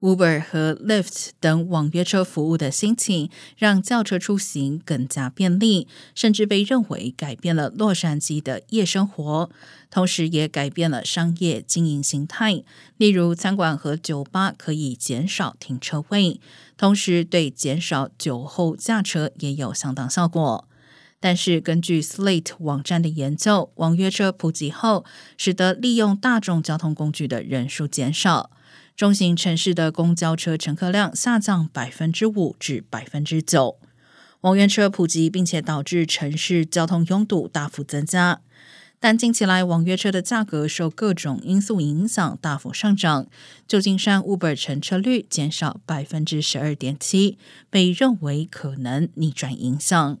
Uber 和 Lyft 等网约车服务的兴起，让轿车出行更加便利，甚至被认为改变了洛杉矶的夜生活，同时也改变了商业经营形态。例如，餐馆和酒吧可以减少停车位，同时对减少酒后驾车也有相当效果。但是，根据 Slate 网站的研究，网约车普及后，使得利用大众交通工具的人数减少。中型城市的公交车乘客量下降百分之五至百分之九，网约车普及，并且导致城市交通拥堵大幅增加。但近期来，网约车的价格受各种因素影响大幅上涨。旧金山 Uber 乘车率减少百分之十二点七，被认为可能逆转影响。